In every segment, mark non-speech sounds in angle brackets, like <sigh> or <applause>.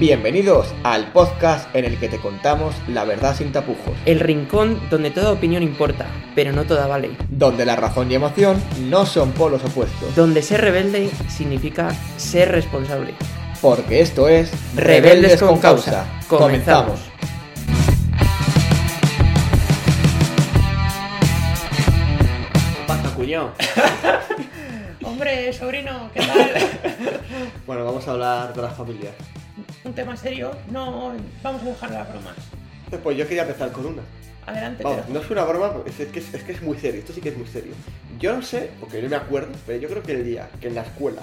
Bienvenidos al podcast en el que te contamos la verdad sin tapujos, El rincón donde toda opinión importa, pero no toda vale. donde la razón y emoción no son polos opuestos, Donde ser rebelde significa ser responsable. porque esto es Rebeldes con Causa. Comenzamos. Pasa, cuñado. <laughs> Hombre, sobrino, ¿qué tal? <laughs> Bueno, vamos a hablar de las familias. Un tema serio, no vamos a dejar las bromas. Pues yo quería empezar con una. Adelante, Vamos, no es una broma, es, que es, es que es muy serio, esto sí que es muy serio. Yo no sé, porque no me acuerdo, pero yo creo que el día que en la escuela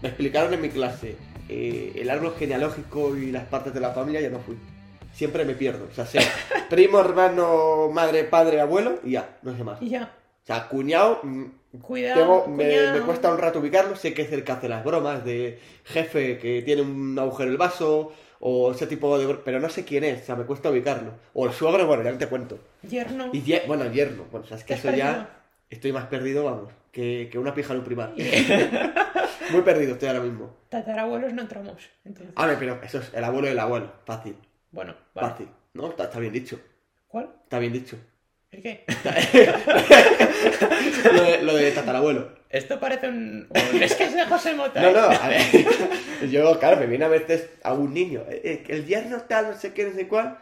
me explicaron en mi clase eh, el árbol genealógico y las partes de la familia, ya no fui. Siempre me pierdo, o sea, sé <laughs> primo, hermano, madre, padre, abuelo y ya, no sé más. Y ya, O sea, cuñado, mm, cuidado. tengo- me, me cuesta un rato ubicarlo, sé que es el que hace las bromas de jefe que tiene un agujero en el vaso o ese tipo de... Pero no sé quién es, o sea, me cuesta ubicarlo. O el suegro, bueno, ya te cuento. Yerno. Y ye- bueno, yerno. Bueno, o sea, es que ¿Te has eso perdido? ya estoy más perdido, vamos, que, que una pija en un primar. <laughs> Muy perdido estoy ahora mismo. Tatarabuelos no entramos. Entonces, A ver, pero eso es el abuelo del abuelo. Fácil, bueno, vale. fácil. ¿No? Está, está bien dicho. ¿Cuál? Está bien dicho. ¿El qué? <laughs> lo, de, lo de tatarabuelo. Esto parece un... un- Es que es de José Mota. No, ¿eh? no, a ver. <laughs> Yo, claro, me viene a veces a un niño. eh, eh, el yerno tal, no sé qué, no sé cuál.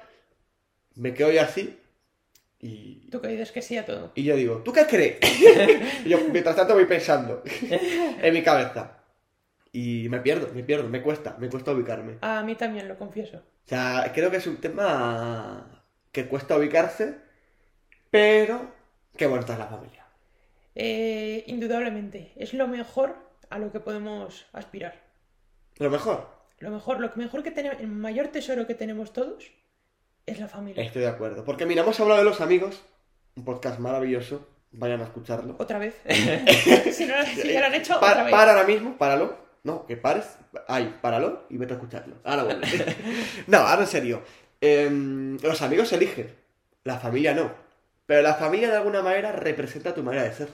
Me quedo yo así. Y, Tú que dices que sí a todo. Y yo digo, ¿tú qué crees? <laughs> y yo, mientras tanto, voy pensando en mi cabeza. Y me pierdo, me pierdo, me cuesta, me cuesta ubicarme. A mí también, lo confieso. O sea, creo que es un tema que cuesta ubicarse, pero qué bonita es la familia. Eh, indudablemente, es lo mejor a lo que podemos aspirar. Lo mejor, Lo mejor, lo mejor que tenemos, el mayor tesoro que tenemos todos es la familia. estoy de acuerdo. Porque mira, hemos hablado de los amigos, un podcast maravilloso, vayan a escucharlo. Otra vez. <laughs> <laughs> si, no, si ya lo han hecho, Pa- otra vez. Para ahora mismo, páralo. No, que pares. Ay, páralo y vete a escucharlo. Ahora vuelve. <laughs> no, ahora en serio. Em, los amigos eligen. La familia no. Pero la familia de alguna manera representa tu manera de ser.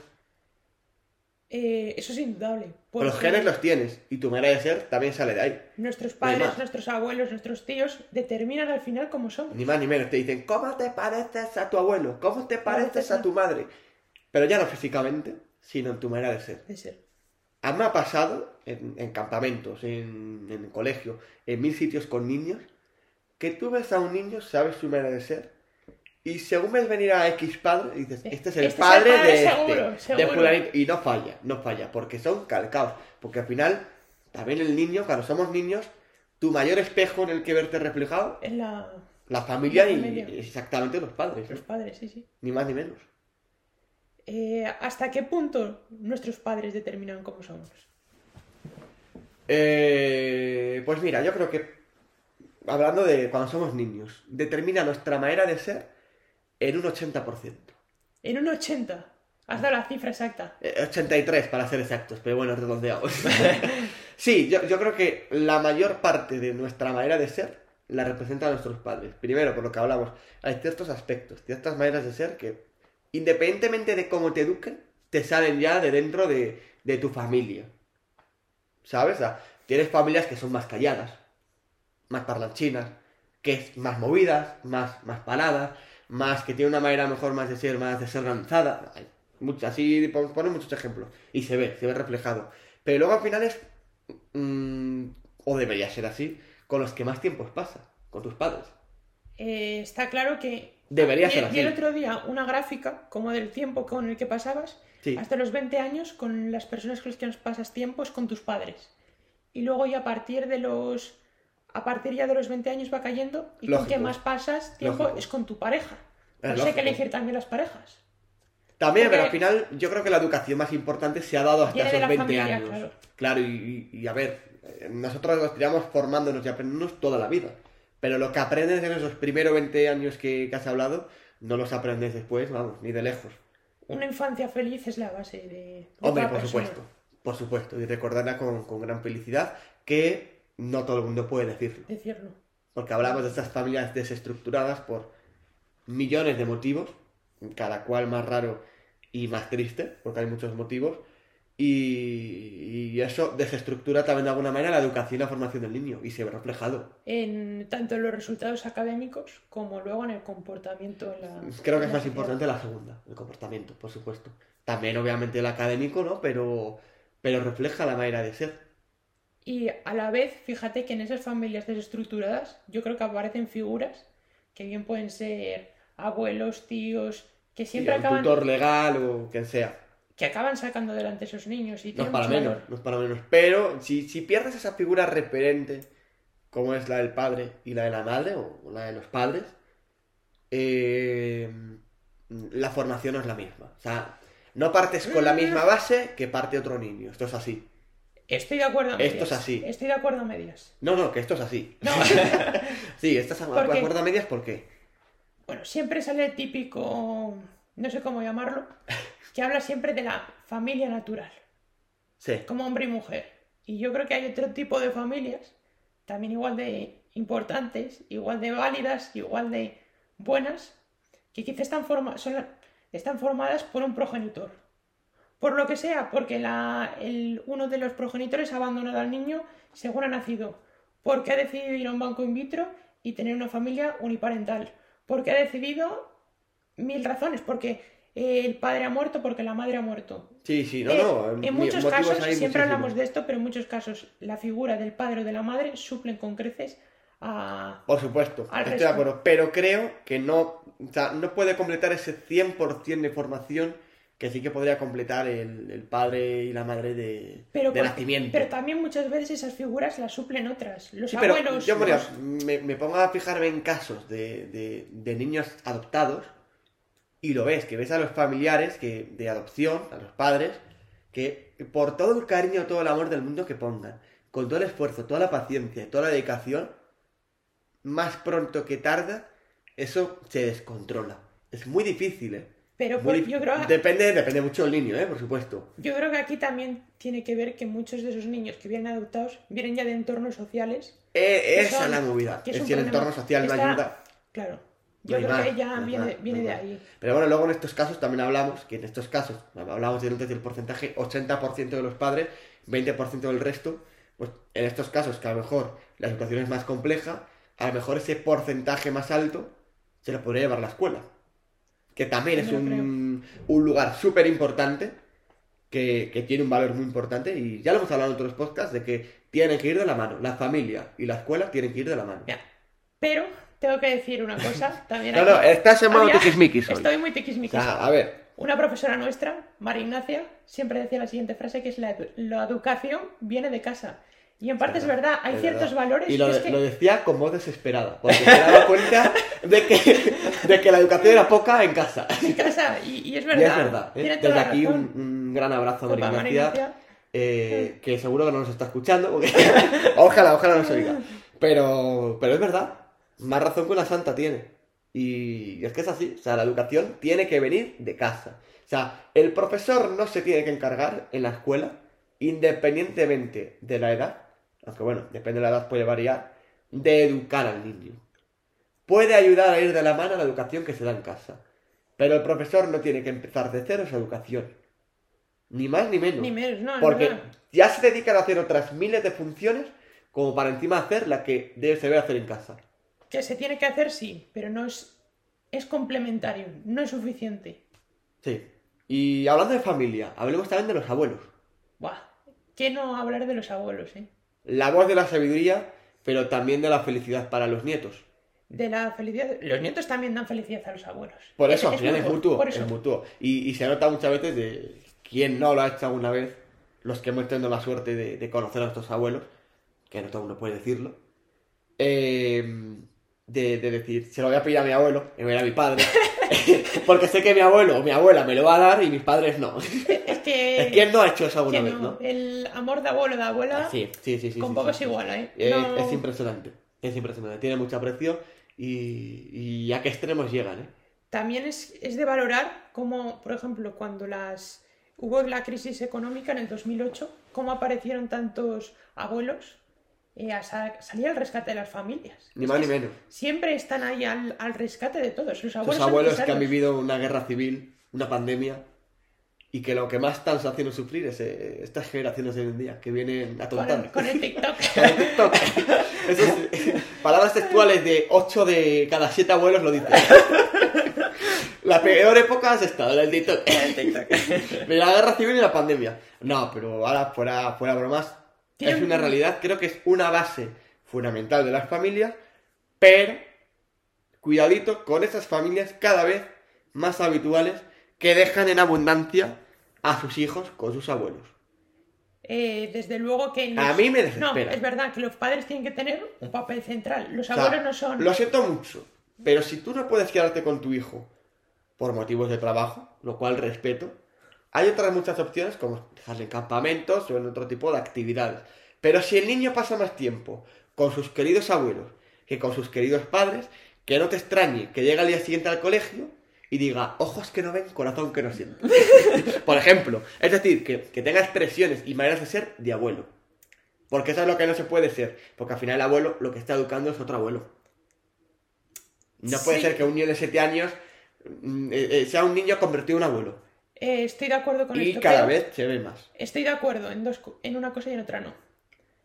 Eh, eso es indudable. Los porque genes los tienes y tu manera de ser también sale de ahí. Nuestros padres, nuestros abuelos, nuestros tíos determinan al final cómo somos. Ni más ni menos. Te dicen, ¿cómo te pareces a tu abuelo? ¿Cómo te pareces a tu madre? Pero ya no físicamente, sino en tu manera de ser. De ser. A mí me ha pasado en, en campamentos, en, en colegio, en mil sitios con niños, que tú ves a un niño, sabes su manera de ser, y según ves venir a X padre, dices, este es el Este es el padre de seguro, este, de seguro. fulanito", y no falla, no falla, porque son calcados, porque al final, también el niño, cuando somos niños, tu mayor espejo en el que verte reflejado, Es la... la familia, La y familia. y exactamente los padres, los ¿no? padres, sí, sí. ni más ni menos. Eh, ¿Hasta qué punto nuestros padres determinan cómo somos? Eh, pues mira, yo creo que hablando de cuando somos niños, determina nuestra manera de ser en un 80%. En un 80. Has dado la cifra exacta. Eh, 83 para ser exactos, pero bueno, redondeados. <laughs> sí, yo, yo creo que la mayor parte de nuestra manera de ser la representan nuestros padres. Primero, por lo que hablamos, hay ciertos aspectos, ciertas maneras de ser que, independientemente de cómo te eduquen, te salen ya de dentro de, de tu familia. ¿Sabes? O sea, tienes familias que son más calladas, más parlanchinas, que es más movidas, más, más paradas, más que tiene una manera mejor más de ser, más de ser lanzada. Así pon- ponen muchos ejemplos. Y se ve, se ve reflejado. Pero luego al final es. mm, o debería ser así, con los que más tiempo pasas, con tus padres. Eh, está claro que... Debería ser vi el así. otro día una gráfica como del tiempo con el que pasabas Sí. hasta los 20 años con las personas con las que nos pasas tiempos con tus padres. Y luego ya a partir de los... A partir ya de los 20 años va cayendo y con que más pasas tiempo Lógico. es con tu pareja. Es No sé qué elegir también las parejas. También, Porque- pero al final yo creo que la educación más importante se ha dado hasta Viene esos la 20 familia, años. claro. y, y- y a ver, eh, nosotros nos tiramos formándonos y aprendiéndonos toda la vida. Pero lo que aprendes en esos primeros 20 años que, que has hablado, no los aprendes después, vamos, ni de lejos. Una infancia feliz es la base de... Hombre, por persona. supuesto, por supuesto, y recordarla con, con gran felicidad que no todo el mundo puede decirlo. Decirlo. Porque hablamos de estas familias desestructuradas por millones de motivos, cada cual más raro y más triste, porque hay muchos motivos, y, y eso desestructura también de alguna manera la educación y la formación del niño y se ve reflejado. En tanto en los resultados académicos como luego en el comportamiento. En la, Creo que es más sociedad. importante la segunda, el comportamiento, por supuesto. También obviamente el académico, ¿no? Pero, pero refleja la manera de ser. Y a la vez, fíjate que en esas familias desestructuradas, yo creo que aparecen figuras que bien pueden ser abuelos, tíos, que Sí, siempre un acaban, tutor legal o quien sea. que acaban sacando adelante a esos niños y No es para menos, valor. no es para menos. Pero si, si pierdes esa figura referente, como es la del padre y la de la madre, o la de los padres, eh, la formación no es la misma. O sea, no partes con la misma base que parte otro niño. Esto es así. Estoy de acuerdo a Esto medias. es así. Estoy de acuerdo a medias. No, no, que esto es así. No, <laughs> Sí, estás de acuerdo a medias, ¿por qué? bueno, siempre sale el típico, no sé cómo llamarlo, que habla siempre de la familia natural, Sí. como hombre y mujer. Y yo creo que hay otro tipo de familias, también igual de importantes, igual de válidas, igual de buenas, que quizás están, forma- son, están formadas por un progenitor. Por lo que sea, porque la- el- uno de los progenitores ha abandonado al niño según ha nacido, porque ha decidido ir a un banco in vitro y tener una familia uniparental, porque ha decidido mil razones, porque eh, el padre ha muerto, porque la madre ha muerto. Sí, sí, no, Eh, no. en mi- muchos casos, siempre hablamos de esto, pero en muchos casos la figura del padre o de la madre suplen con creces a... Por supuesto, Al estoy resto. de acuerdo. Pero creo que no, o sea, no puede completar ese 100% de formación que sí que podría completar el, el padre y la madre de, Pero, de nacimiento. pero también muchas veces esas figuras las suplen otras. Los Sí, pero abuelos... yo los- me, me pongo a fijarme en casos de, de- de niños adoptados y lo ves, que ves a los familiares que, de adopción, a los padres, que por todo el cariño, todo el amor del mundo que pongan, con todo el esfuerzo, toda la paciencia toda la dedicación, más pronto que tarda, eso se descontrola. Es muy difícil, ¿eh? Pero difí- yo, creo, Depende, depende mucho del niño, ¿eh? Por supuesto. yo creo que aquí también tiene que ver que muchos de esos niños que vienen adoptados vienen ya de entornos sociales. Eh, que esa es la movida. que Es si el entorno social no ayuda. Claro. No Yo hay creo más, que ya no viene, más, viene no de más. ahí. Pero bueno, luego en estos casos también hablamos que en estos casos, hablamos del antes del porcentaje, 80% de los padres, 20% del resto, pues en estos casos que a lo mejor la situación es más compleja, a lo mejor ese porcentaje más alto se lo podría llevar la escuela. Que también es un, un lugar súper importante, que, que tiene un valor muy importante, y ya lo hemos hablado en otros podcasts, de que tienen que ir de la mano. La familia y la escuela tienen que ir de la mano. Pero tengo que decir una cosa <laughs> también. No, aquí. no, estás en modo tiquismiquis hoy. Estoy muy O tiquismiquis. sea, a ver, Una profesora nuestra, María Ignacia, siempre decía la siguiente frase que es la, la educación viene de casa. Y en parte es verdad, hay Es ciertos verdad. valores Y lo, que es que lo decía con voz desesperada, porque se daba cuenta de que, de que la educación era poca en casa. en casa, y, y es Y verdad. es verdad. ¿eh? Desde aquí un, gran abrazo a María Ignacia, Ignacia. eh, que seguro que no nos está escuchando, porque <laughs> ojalá, ojalá nos oiga. Pero, pero es verdad, más razón que una santa tiene. Y es que es así, o sea, la educación tiene que venir de casa. O sea, el profesor no se tiene que encargar en la escuela, independientemente de la edad, aunque bueno, depende de la edad puede variar, de educar al niño. Puede ayudar a ir de la mano a la educación que se da en casa. Pero el profesor no tiene que empezar de cero esa educación. Ni más ni menos. Ni menos, no, Porque ya se dedican a hacer otras miles de funciones como para encima hacer la que debe, se debe hacer en casa. Que se tiene que hacer, sí, pero no es. Es complementario, no es suficiente. Sí. Y hablando de familia, hablemos también de los abuelos. Buah, ¿qué no hablar de los abuelos, eh? La voz de la sabiduría, pero también de la felicidad para los nietos. De la felicidad. Los nietos también dan felicidad a los abuelos. Por Es- eso, al final es mutuo. Por eso. Es mutuo. Y, y se nota muchas veces de quién no lo ha hecho alguna vez, los que hemos tenido la suerte de, de conocer a nuestros abuelos, que no todo uno puede decirlo, eh, de, de decir, se lo voy a pedir a mi abuelo, y voy a mi padre, <laughs> <laughs> porque sé que mi abuelo o mi abuela me lo va a dar y mis padres no. <laughs> Es que. <laughs> ¿Quién no ha hecho eso alguna que vez, no, no? El amor de abuelo de abuela. Sí, sí, sí. sí con sí, poco sí. es igual, ¿eh? Es, No- es impresionante. Es impresionante. Tiene mucho aprecio y, y a qué extremos llegan, ¿eh? También es, es de valorar cómo, por ejemplo, cuando las hubo la crisis económica en el 2008, cómo aparecieron tantos abuelos eh, a sa- salir al rescate de las familias. Ni Es más ni menos. Siempre están ahí al, al rescate de todos. Los abuelos, son abuelos que han vivido una guerra civil, una pandemia, y que lo que más están haciendo sufrir es eh, estas generaciones de hoy en día que vienen a Con, tontar. con el TikTok. <laughs> Con el TikTok. Esos, eh, palabras textuales de 8 de cada 7 abuelos lo dicen. <laughs> La peor época has estado en el TikTok. <laughs> De la guerra civil y la pandemia. No, pero ahora fuera, fuera bromas. Es un- una realidad, creo que es una base fundamental de las familias, pero cuidadito con esas familias cada vez más habituales que dejan en abundancia a sus hijos con sus abuelos. Eh, desde luego que... A mí me desespera. No, es verdad que los padres tienen que tener un papel central. Los O sea, abuelos no son... Lo siento mucho, pero si tú no puedes quedarte con tu hijo por motivos de trabajo, lo cual respeto, hay otras muchas opciones como dejarle en campamentos o en otro tipo de actividades. Pero si el niño pasa más tiempo con sus queridos abuelos que con sus queridos padres, que no te extrañe que llegue al día siguiente al colegio y diga, ojos que no ven, corazón que no siente. <laughs> Por ejemplo, es decir, que, que tenga expresiones y maneras de ser de abuelo. Porque eso es lo que no se puede ser. Porque al final el abuelo lo que está educando es otro abuelo. No puede Sí. ser que un niño de 7 años mm, eh, eh, sea un niño convertido en abuelo. Eh, estoy de acuerdo con Y esto. cada pero vez se ve más. Estoy de acuerdo en, dos, en una cosa y en otra no.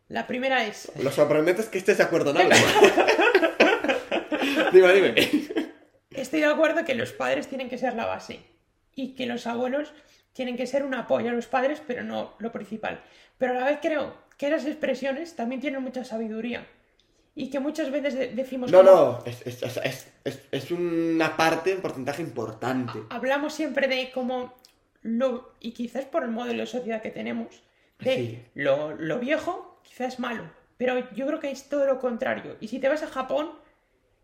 La primera es... Lo sorprendente es que estés de acuerdo en algo. <laughs> dime, dime. Estoy de acuerdo que los padres tienen que ser la base y que los abuelos tienen que ser un apoyo a los padres, pero no lo principal. Pero a la vez creo que esas expresiones también tienen mucha sabiduría y que muchas veces de- decimos No, como- no, es, es, es, es- es- es una parte, un porcentaje importante. hablamos siempre de cómo lo y quizás por el modelo de sociedad que tenemos de Sí. lo, lo viejo quizás es malo pero yo creo que es todo lo contrario y si te vas a Japón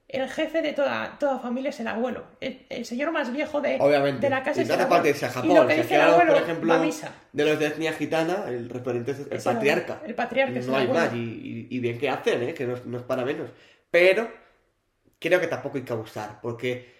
el jefe de toda, toda familia es el abuelo el, el señor más viejo de, Obviamente. de la casa y es no el hace a y Japón. lo que Si dice aquí el abuelo por ejemplo, va a misa de los de etnia gitana, el referente es el Es el patriarca. abuelo. El patriarca es el No hay abuelo. más. Y, y- bien que hacen, ¿eh? que no, no es para menos. Pero creo que tampoco hay que abusar. Porque,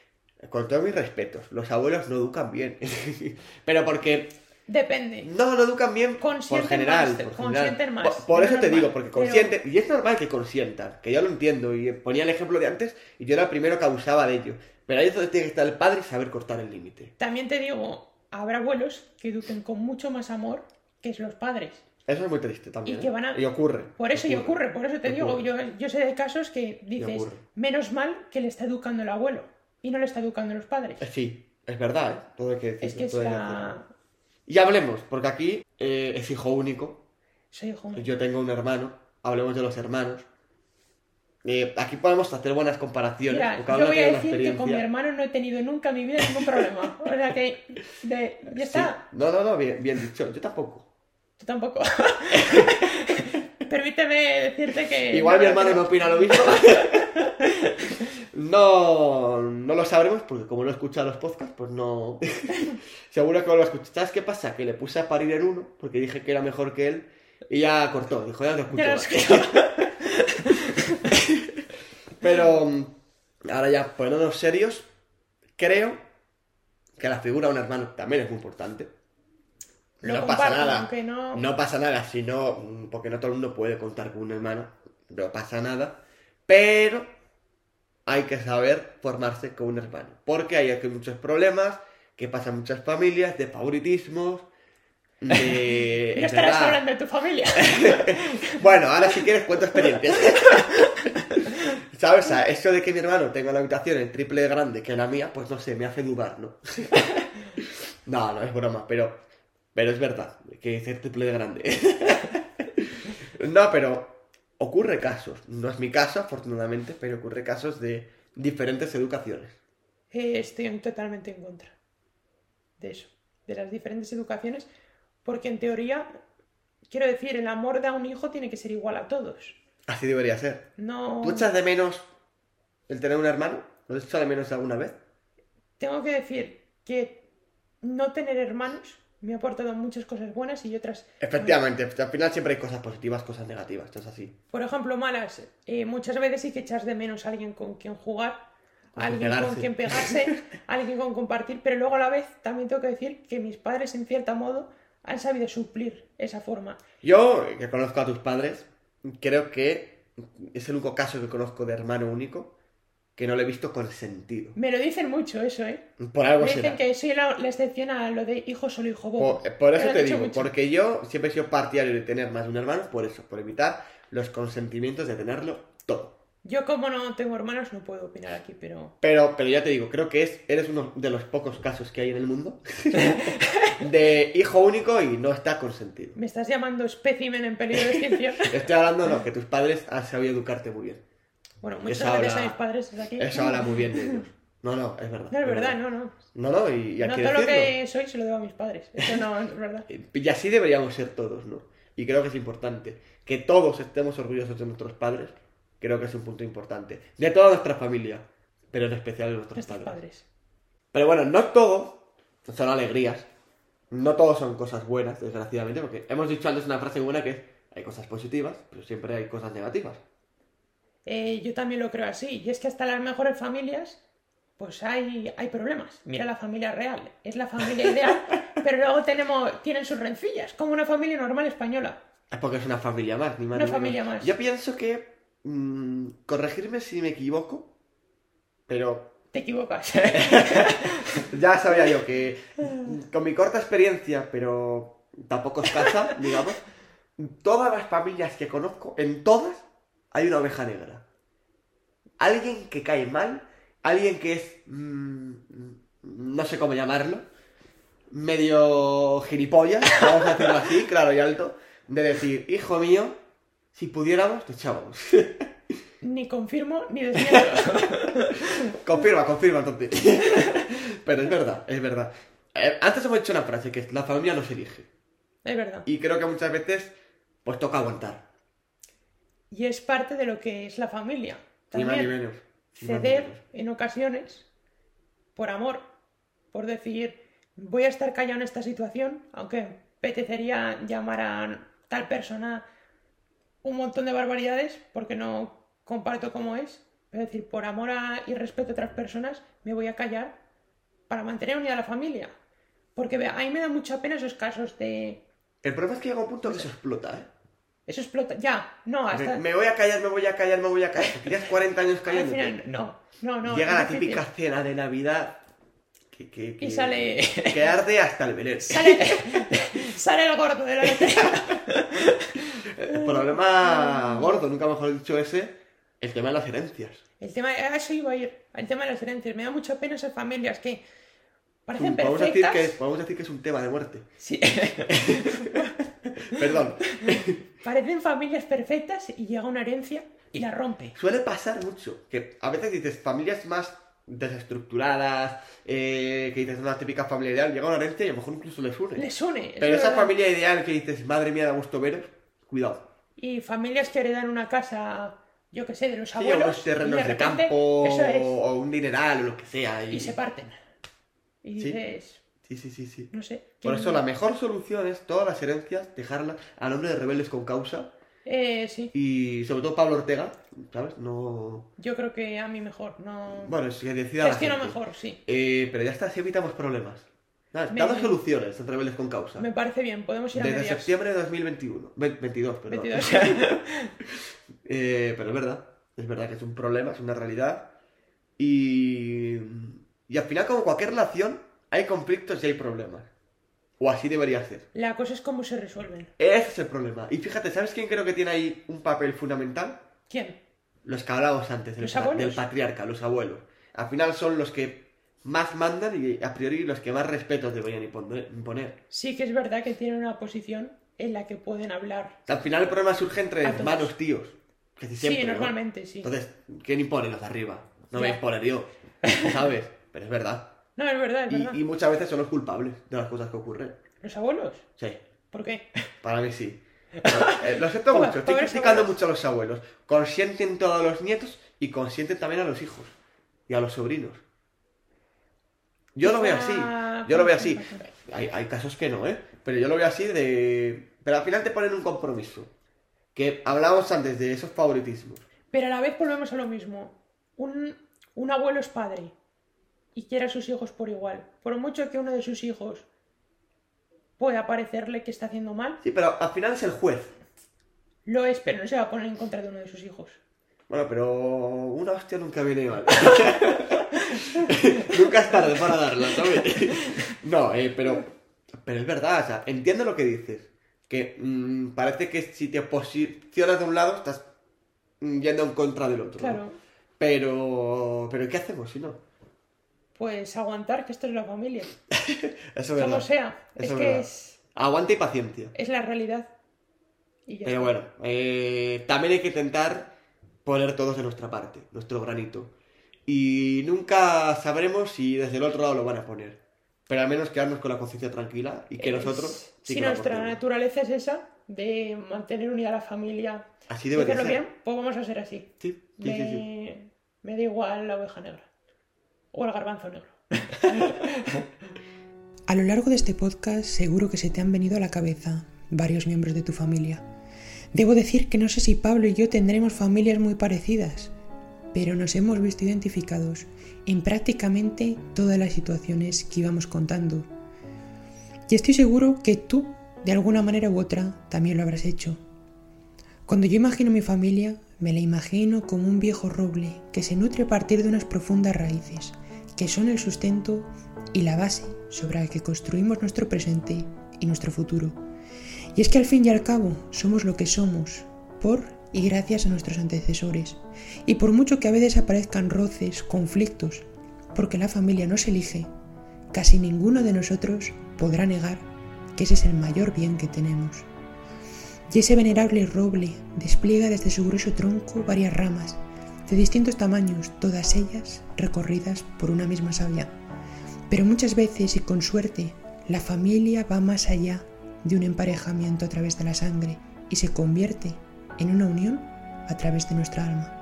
con todos mis respetos, los abuelos no educan bien. <laughs> Pero porque depende no lo educan bien por Consienten general. más, por general. más, Por, por no eso es te digo, porque pero- consienten. Y es normal que consientan, que yo lo entiendo. Y ponía el ejemplo de antes y yo era el primero que abusaba de ello. Pero ahí es donde tiene que estar el padre y saber cortar el límite. también te digo habrá abuelos que eduquen con mucho más amor que los padres Eso es muy triste también. Y que ¿eh? van a- Y ocurre. Por eso y ocurre, por eso te digo, yo, yo sé de casos que dices, menos mal que le está educando el abuelo y no le está educando los padres. Eh, Sí, es verdad, ¿eh? Todo hay que decirlo. Es que todo hay que está... Y hablemos, porque aquí eh, es hijo único. Soy hijo único. Yo tengo un hermano. Hablemos de los hermanos. Eh, aquí podemos hacer buenas comparaciones. Mira, yo voy a decir que con mi hermano no he tenido nunca en mi vida ningún problema. O sea que, de- ya Sí. está, No, no, no, bien, bien dicho. Yo tampoco. tú tampoco. <laughs> Permíteme decirte que... Igual mi no, hermano no. no opina lo mismo. <laughs> no, no lo sabremos porque como no escucha los podcasts, pues no. <laughs> Seguro que no lo escucha. ¿Sabes qué pasa? Que le puse a parir en uno porque dije que era mejor que él y ya cortó. Dijo, ya te escucho. Ya lo más". escucho. <laughs> Pero mm, ahora ya poniéndonos serios, creo que la figura de un hermano también es muy importante. No pasa nada. no- No pasa nada, sino porque no todo el mundo puede contar con un hermano. No pasa nada. Pero hay que saber formarse con un hermano. Porque hay aquí muchos problemas que pasan muchas familias, de favoritismos, de... <laughs> No es estarás verdad. hablando de tu familia. <laughs> Bueno, ahora si quieres cuento experiencias. <laughs> ¿Sabes? O sea, eso de que mi hermano tenga una habitación el triple de grande que la mía, pues no sé, me hace dudar, ¿no? no, no es broma, pero, pero es verdad, que es el triple de grande. no, pero ocurre casos. No es mi caso, afortunadamente, pero ocurre casos de diferentes educaciones. Eh, estoy totalmente en contra de eso, de las diferentes educaciones, porque en teoría, quiero decir, el amor de un hijo tiene que ser igual a todos. Así debería ser. No. ¿Tú echas de menos el tener un hermano? ¿Lo has echado de menos alguna vez? Tengo que decir que no tener hermanos me ha aportado muchas cosas buenas y otras. Efectivamente, al final siempre hay cosas positivas, cosas negativas, esto es así. Por ejemplo, malas. Eh, muchas veces sí que echas de menos a alguien con quien jugar, a alguien con quien pegarse, <laughs> alguien con compartir, pero luego a la vez también tengo que decir que mis padres, en cierto modo, han sabido suplir esa forma. Yo, que conozco a tus padres, creo que es el único caso que conozco de hermano único que no le he visto con sentido. Me lo dicen mucho eso, ¿eh? Por algo Me será. dicen que soy la, la excepción a lo de hijo solo, hijo bobo. Por, por Me eso lo te digo, mucho. porque yo siempre he sido partidario de tener más de un hermano, por eso, por evitar los consentimientos de tenerlo todo. Yo como no tengo hermanos no puedo opinar aquí, pero... Pero, pero ya te digo, creo que es, eres uno de los pocos casos que hay en el mundo <laughs> de hijo único y no está consentido. ¿Me estás llamando espécimen en peligro de extinción? <laughs> Estoy hablando, no, que tus padres han sabido educarte muy bien. Bueno, muchas Eso gracias habla- a mis padres desde aquí. Eso habla muy bien de <laughs> ellos. No, no, es verdad. No, es verdad, no, no. No, no, y, y hay No que todo lo decirlo. que soy se lo debo a mis padres. Eso no es verdad. <laughs> Y así deberíamos ser todos, ¿no? Y creo que es importante. Que todos estemos orgullosos de nuestros padres, creo que es un punto importante. De toda nuestra familia, pero en especial de nuestros Nuestros padres. padres. Pero bueno, no todo son alegrías. No todo son cosas buenas, desgraciadamente, porque hemos dicho antes una frase buena que es hay cosas positivas, pero siempre hay cosas negativas. Eh, yo también lo creo así. Y es que hasta las mejores familias, pues hay, hay problemas. Mira la familia real. Es la familia ideal, <laughs> pero luego tenemos, tienen sus rencillas, como una familia normal española. Es porque es una familia más, ni más Una ni menos. familia más. Yo pienso que. mm, corregirme si me equivoco, pero Te equivocas. <laughs> ya sabía yo que <laughs> con mi corta experiencia, pero tampoco escasa, digamos, todas las familias que conozco, en todas hay una oveja negra. Alguien que cae mal, alguien que es, mm, no sé cómo llamarlo, medio gilipollas, vamos a decirlo así, <laughs> claro y alto, de decir, hijo mío, si pudiéramos, te echábamos. <laughs> ni confirmo ni desmiento. <laughs> confirma, confirma, entonces. Pero es verdad, es verdad. Eh, antes hemos dicho una frase que es, la familia no se elige. es verdad. Y creo que muchas veces, pues toca aguantar. Y es parte de lo que es la familia. Ni más ni También menos. Ni más ni ceder menos. en ocasiones por amor, por decir, voy a estar callado en esta situación, aunque me apetecería llamar a tal persona un montón de barbaridades porque no comparto cómo es, es decir, por amor a- y respeto a otras personas, me voy a callar para mantener unida la familia. Porque a mí me da mucha pena esos casos de... El problema es que llega un punto que eso explota, ¿eh? Eso explota. Ya, no, hasta... Me voy a callar, me voy a callar, me voy a callar. Tiras 40 años <laughs> Al callando. final, no, no, no. Llega la difícil. típica cena de Navidad que, que, que- Y sale- <laughs> que arde hasta el veneno. Sale, <laughs> sale el gordo de la. El problema gordo, nunca mejor dicho ese, el tema de las herencias. El tema, a eso iba a ir, el tema de las herencias. Me da mucha pena esas familias que parecen Podemos decir, que es, podemos decir que es un tema de muerte. Sí. Perdón. Parecen familias perfectas y llega una herencia y la rompe. Suele pasar mucho, que a veces dices familias más desestructuradas, eh, que dices una típica familia ideal, llega una herencia y a lo mejor incluso les une. Les une. es Pero esa verdad. familia ideal que dices, madre mía, da gusto veros, cuidado. Y familias que heredan una casa, yo que sé, de los Sí, o abuelos. unos terrenos y de, repente, campo, Eso es. o un dineral, o lo que sea. Y, Y se parten. Y dices, Sí, sí, sí, sí. no sé. Por ¿quién- eso la mejor solución es todas las herencias dejarlas a nombre de rebeldes con causa. Eh, sí, Y sobre todo Pablo Ortega, ¿sabes? No... yo creo que a mí mejor. No. Bueno, si decida la Gestiono gente. mejor, sí. Eh, pero ya está, si evitamos problemas. ¿Sabes? Me- Damos soluciones en Rebeldes con Causa. Me parece bien, podemos ir a Desde medias. septiembre de 2021. Ve- 22, perdón. 22. <laughs> Eh, pero es verdad. Es verdad que es un problema, es una realidad. Y... Y al final, como cualquier relación, hay conflictos y hay problemas. O así debería ser. La cosa es cómo se resuelven. Ese es el problema. Y fíjate, ¿sabes quién creo que tiene ahí un papel fundamental? ¿Quién? Los que hablábamos antes, del, ¿Los pa- abuelos? del patriarca, los abuelos. Al final son los que más mandan y a priori los que más respetos deberían imponer. Sí que es verdad que tienen una posición en la que pueden hablar. Al final el problema surge entre hermanos tíos. Casi siempre, sí, ¿no? normalmente, sí. Entonces, ¿quién impone los de arriba? No me voy a Ya. imponer yo, ¿sabes? <laughs> Pero es verdad. No, es verdad, es verdad. Y, muchas veces son los culpables de las cosas que ocurren. ¿Los abuelos? Sí, ¿Por qué? para mí sí. <laughs> Pero, eh, lo Pobre- mucho, estoy criticando abuelos. mucho a los abuelos. Consienten todos los nietos y consienten también a los hijos y a los sobrinos. Yo lo veo así, yo lo veo así. Hay, hay casos que no, ¿eh? Pero yo lo veo así de... Pero al final te ponen un compromiso. Que hablábamos antes de esos favoritismos. Pero a la vez volvemos a lo mismo. Un, un abuelo es padre y quiere a sus hijos por igual. Por mucho que uno de sus hijos pueda parecerle que está haciendo mal, Sí, pero al final es el juez. lo es, pero no se va a poner en contra de uno de sus hijos. Bueno, pero una hostia nunca viene mal. <laughs> nunca es tarde para darla, ¿sabes? no, eh, pero, pero es verdad, o sea, entiendo lo que dices. Que mm, parece que si te posicionas de un lado, estás yendo en contra del otro. ¿no? Claro. Pero, pero ¿qué hacemos si no? Pues aguantar, que esto es la familia. <laughs> Eso es Como sea. Eso es que verdad. es, Aguante y paciencia. es la realidad. Y ya Pero está. bueno, eh, también hay que intentar poner todos de nuestra parte, nuestro granito. Y nunca sabremos si desde el otro lado lo van a poner. Pero al menos quedarnos con la conciencia tranquila y que Es- nosotros... sí si que nuestra naturaleza es esa, de mantener unida la familia, Así de debe de hacerlo ser. bien, pues vamos a ser así. Sí, sí, me, sí, sí. me da igual la oveja negra. O el garbanzo negro. A lo largo de este podcast seguro que se te han venido a la cabeza varios miembros de tu familia. Debo decir que no sé si Pablo y yo tendremos familias muy parecidas, pero nos hemos visto identificados en prácticamente todas las situaciones que íbamos contando. Y estoy seguro que tú, de alguna manera u otra, también lo habrás hecho. Cuando yo imagino mi familia, me la imagino como un viejo roble que se nutre a partir de unas profundas raíces, que son el sustento y la base sobre la que construimos nuestro presente y nuestro futuro. Y es que al fin y al cabo somos lo que somos, por y gracias a nuestros antecesores. Y por mucho que a veces aparezcan roces, conflictos, porque la familia no se elige, casi ninguno de nosotros podrá negar que ese es el mayor bien que tenemos. Y ese venerable roble despliega desde su grueso tronco varias ramas, de distintos tamaños, todas ellas recorridas por una misma savia. Pero muchas veces y con suerte, la familia va más allá de un emparejamiento a través de la sangre y se convierte en una unión a través de nuestra alma.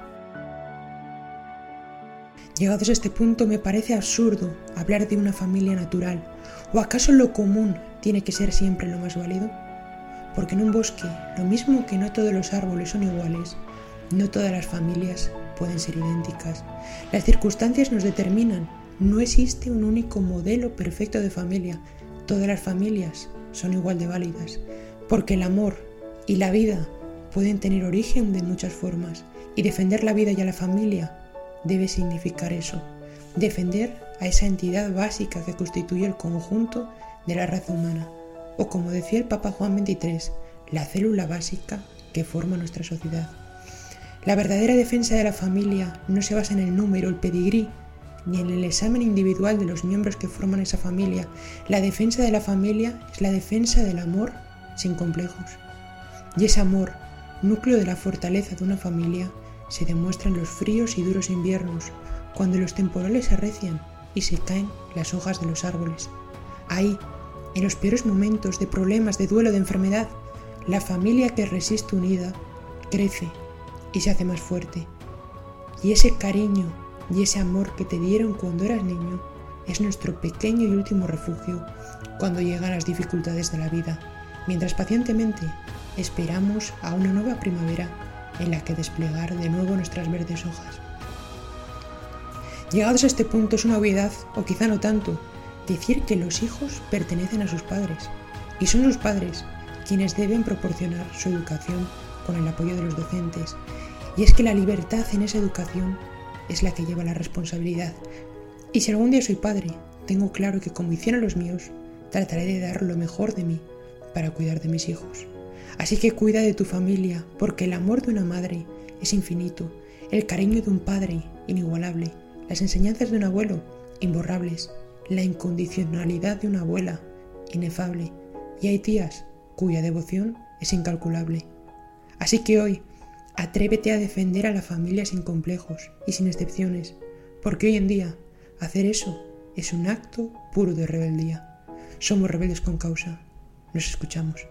Llegados a este punto me parece absurdo hablar de una familia natural, o acaso lo común tiene que ser siempre lo más válido. Porque en un bosque, lo mismo que no todos los árboles son iguales, no todas las familias pueden ser idénticas. Las circunstancias nos determinan. No existe un único modelo perfecto de familia. Todas las familias son igual de válidas. Porque el amor y la vida pueden tener origen de muchas formas. Y defender la vida y la familia debe significar eso. Defender a esa entidad básica que constituye el conjunto de la raza humana. O como decía el Papa Juan XXIII, la célula básica que forma nuestra sociedad. La verdadera defensa de la familia no se basa en el número, el pedigrí, ni en el examen individual de los miembros que forman esa familia. La defensa de la familia es la defensa del amor sin complejos. Y ese amor, núcleo de la fortaleza de una familia, se demuestra en los fríos y duros inviernos, cuando los temporales se arrecian y se caen las hojas de los árboles. Ahí, en los peores momentos de problemas, de duelo, de enfermedad, la familia que resiste unida crece y se hace más fuerte. Y ese cariño y ese amor que te dieron cuando eras niño es nuestro pequeño y último refugio cuando llegan las dificultades de la vida, mientras pacientemente esperamos a una nueva primavera en la que desplegar de nuevo nuestras verdes hojas. Llegados a este punto es una obviedad, o quizá no tanto, decir que los hijos pertenecen a sus padres, y son sus padres quienes deben proporcionar su educación con el apoyo de los docentes. Y es que la libertad en esa educación es la que lleva la responsabilidad. Y si algún día soy padre, tengo claro que como hicieron los míos, trataré de dar lo mejor de mí para cuidar de mis hijos. Así que cuida de tu familia, porque el amor de una madre es infinito, el cariño de un padre inigualable, las enseñanzas de un abuelo imborrables, la incondicionalidad de una abuela inefable, y hay tías cuya devoción es incalculable. Así que hoy, atrévete a defender a la familia sin complejos y sin excepciones, porque hoy en día hacer eso es un acto puro de rebeldía. Somos rebeldes con causa. Nos escuchamos.